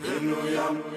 Hallelujah.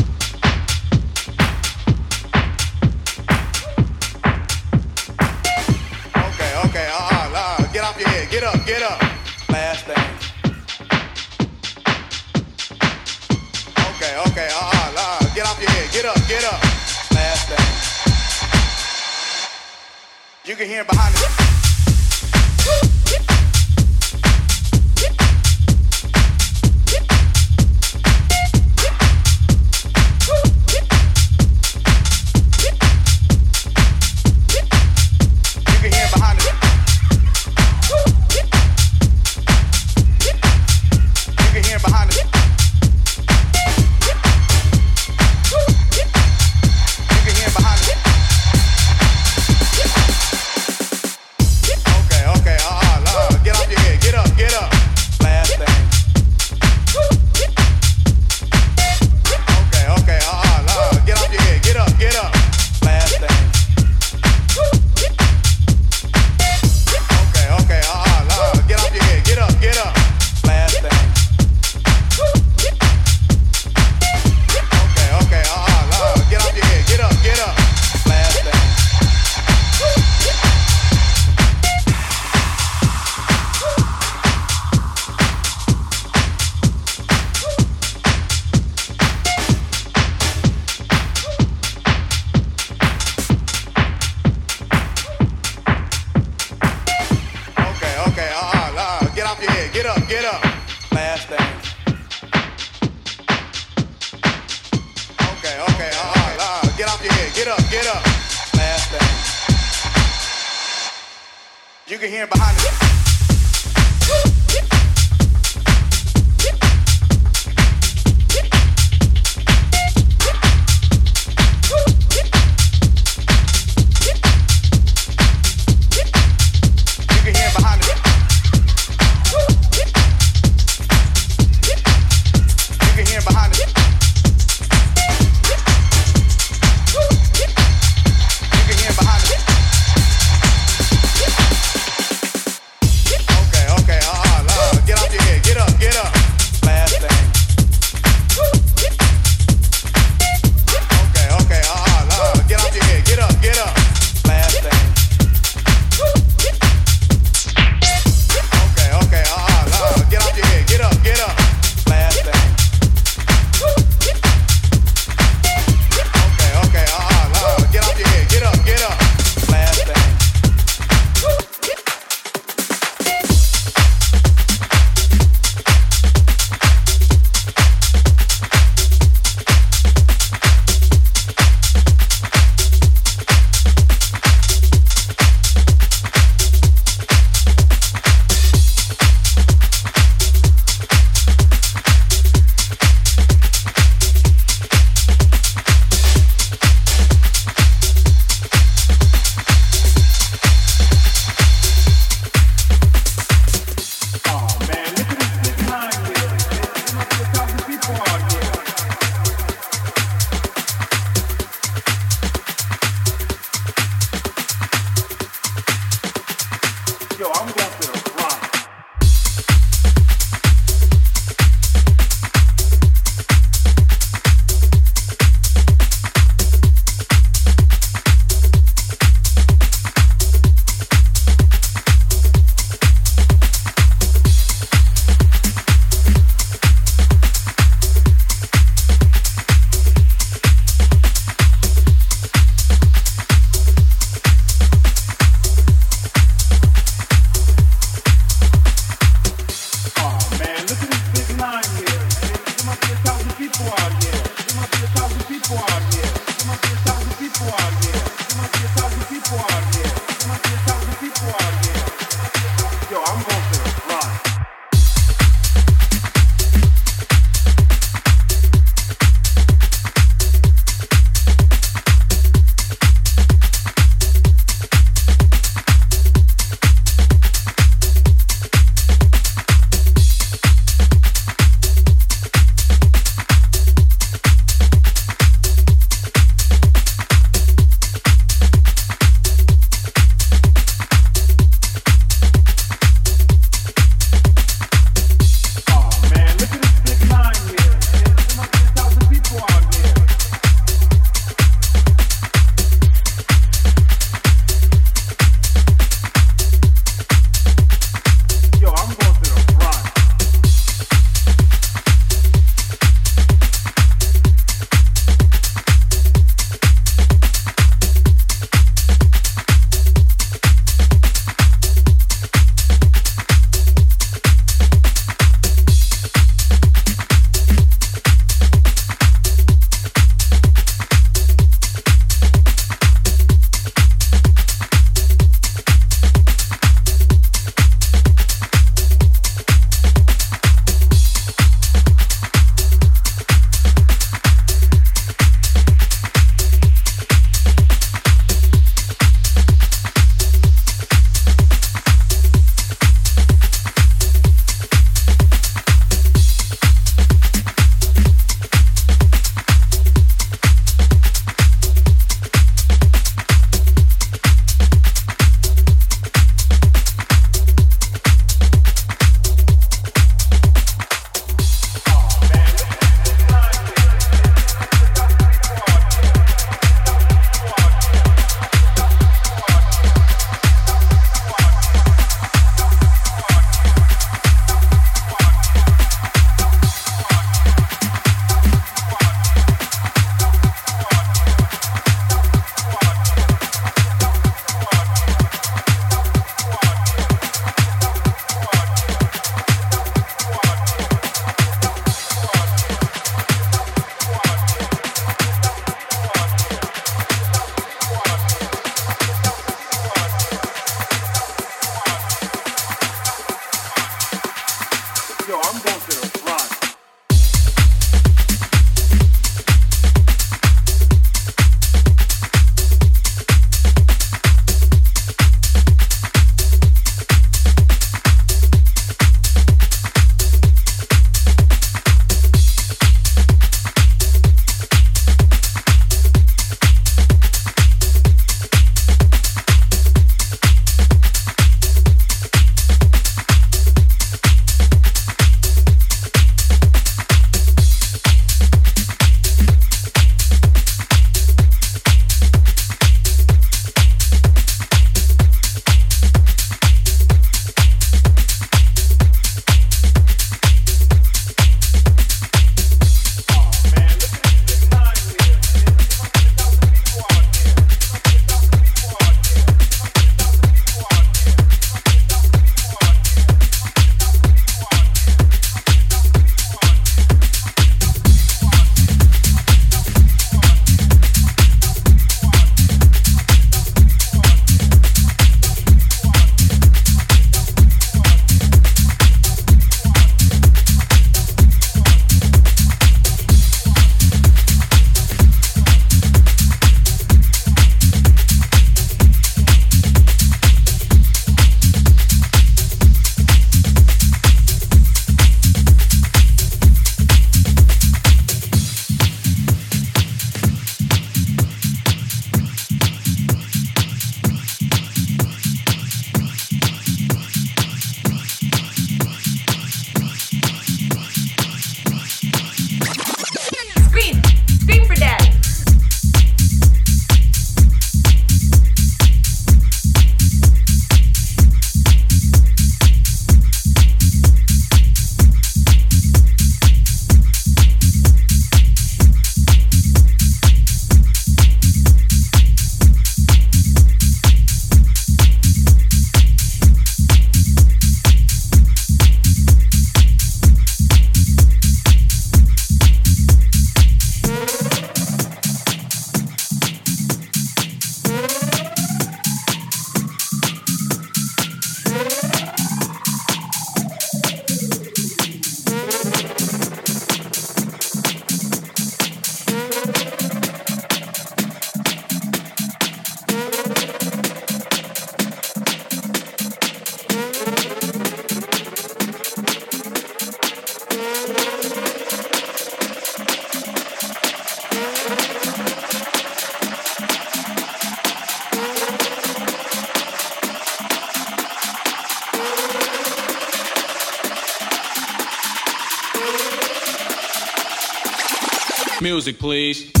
Music, please.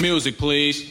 Music, please.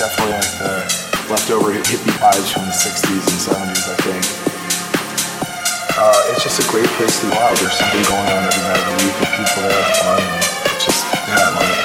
definitely like the leftover hippie vibes from the 60s and 70s, I think. Uh, it's just a great place to be out. There's something going on every night of the week, with people there are fun. Just, yeah, I love it.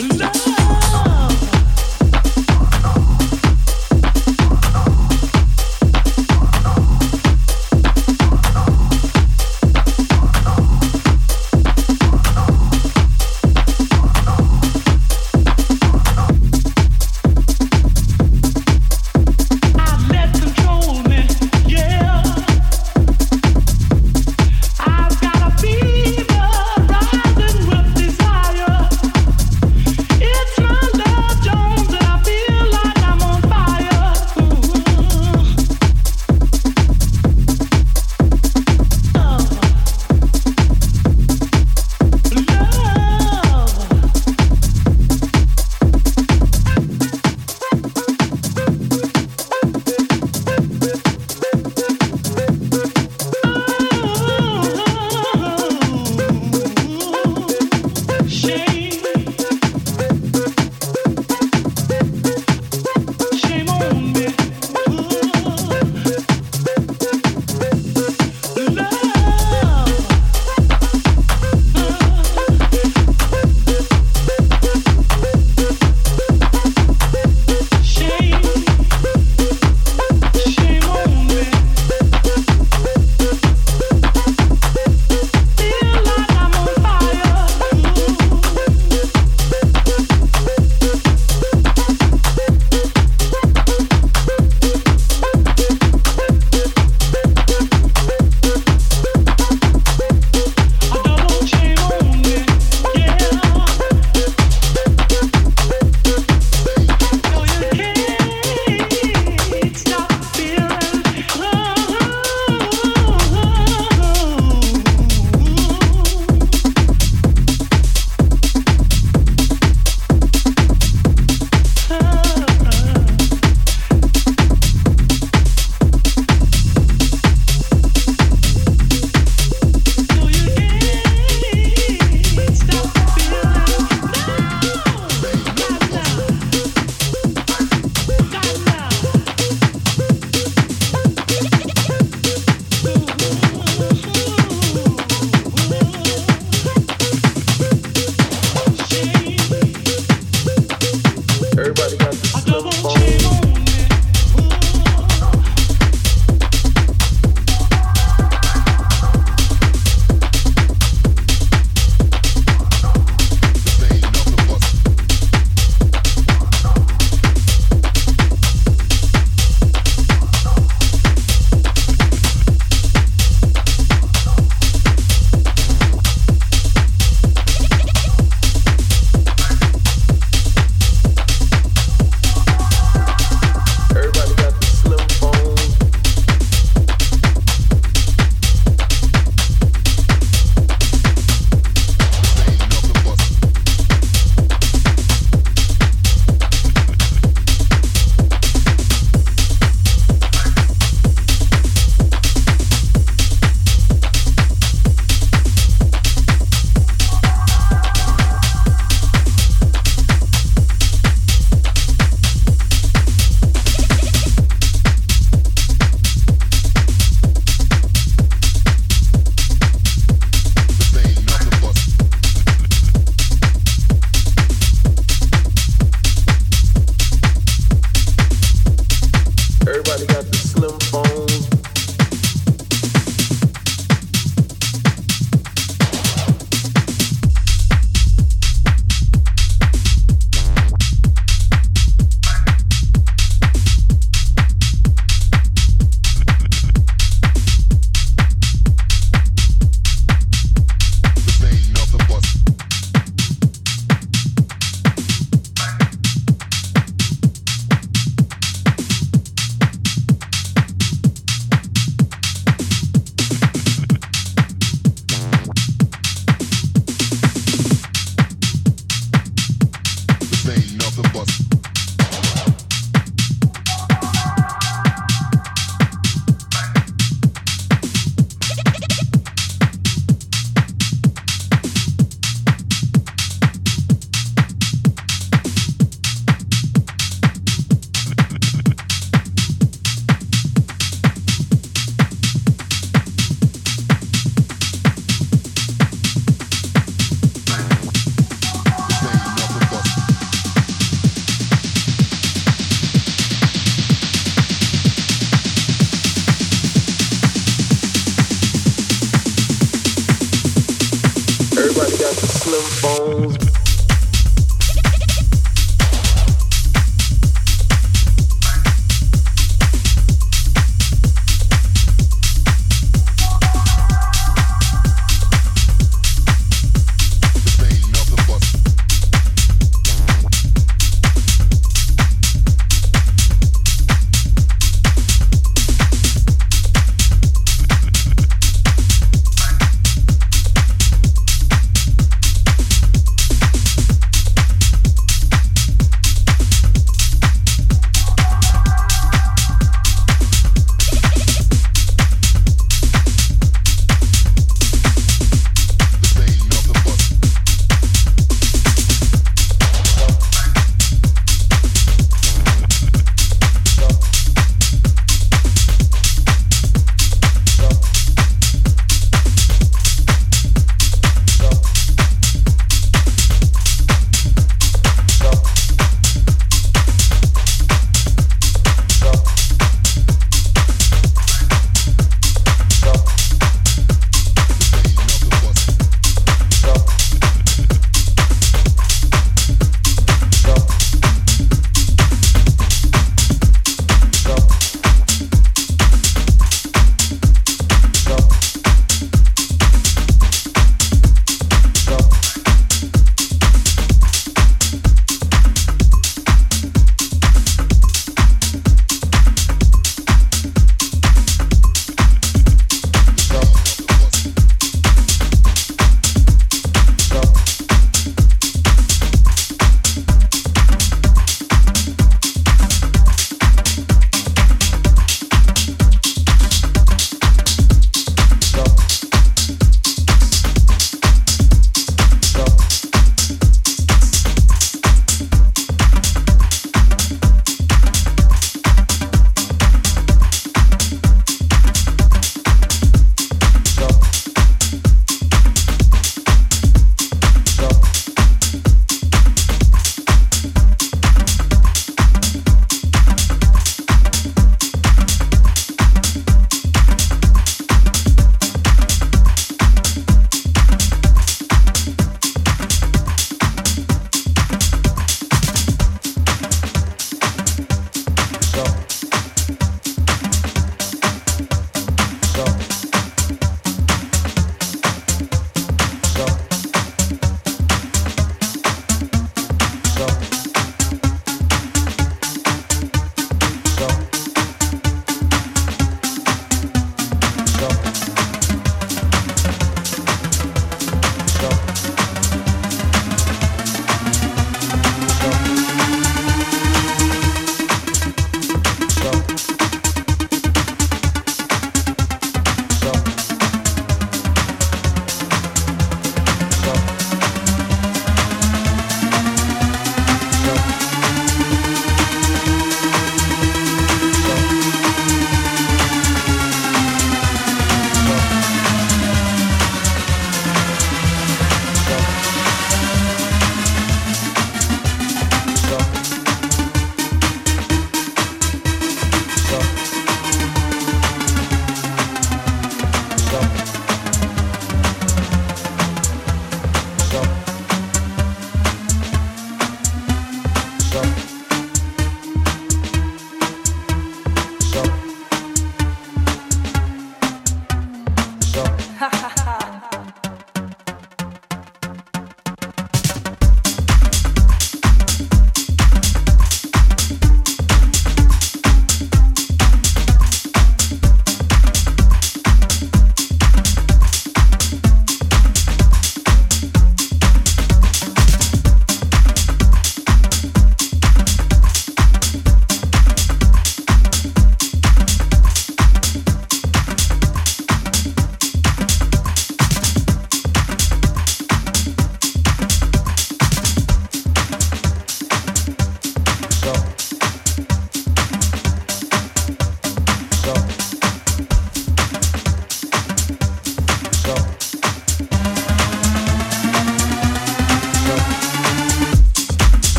No!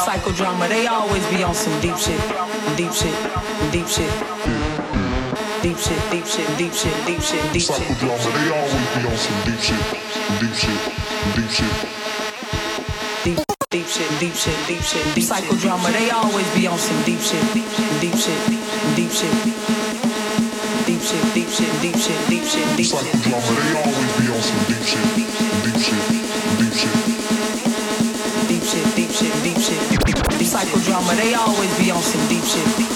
Psychodrama, they always be on some deep shit, deep shit, deep shit. Deep shit, deep shit, deep shit, deep shit, deep shit. Psychodrama, they always be on some deep shit, deep shit, deep shit deep shit, deep shit, deep shit, deep psychodrama. They always be on some deep shit, deep shit, deep shit, deep shit, deep shit, deep shit, deep shit, deep shit, deep shit. Psychodrama. They always be on some deep shit, deep shit, deep shit, deep shit, deep shit, deep shit. Psychodrama. They always be on some deep shit.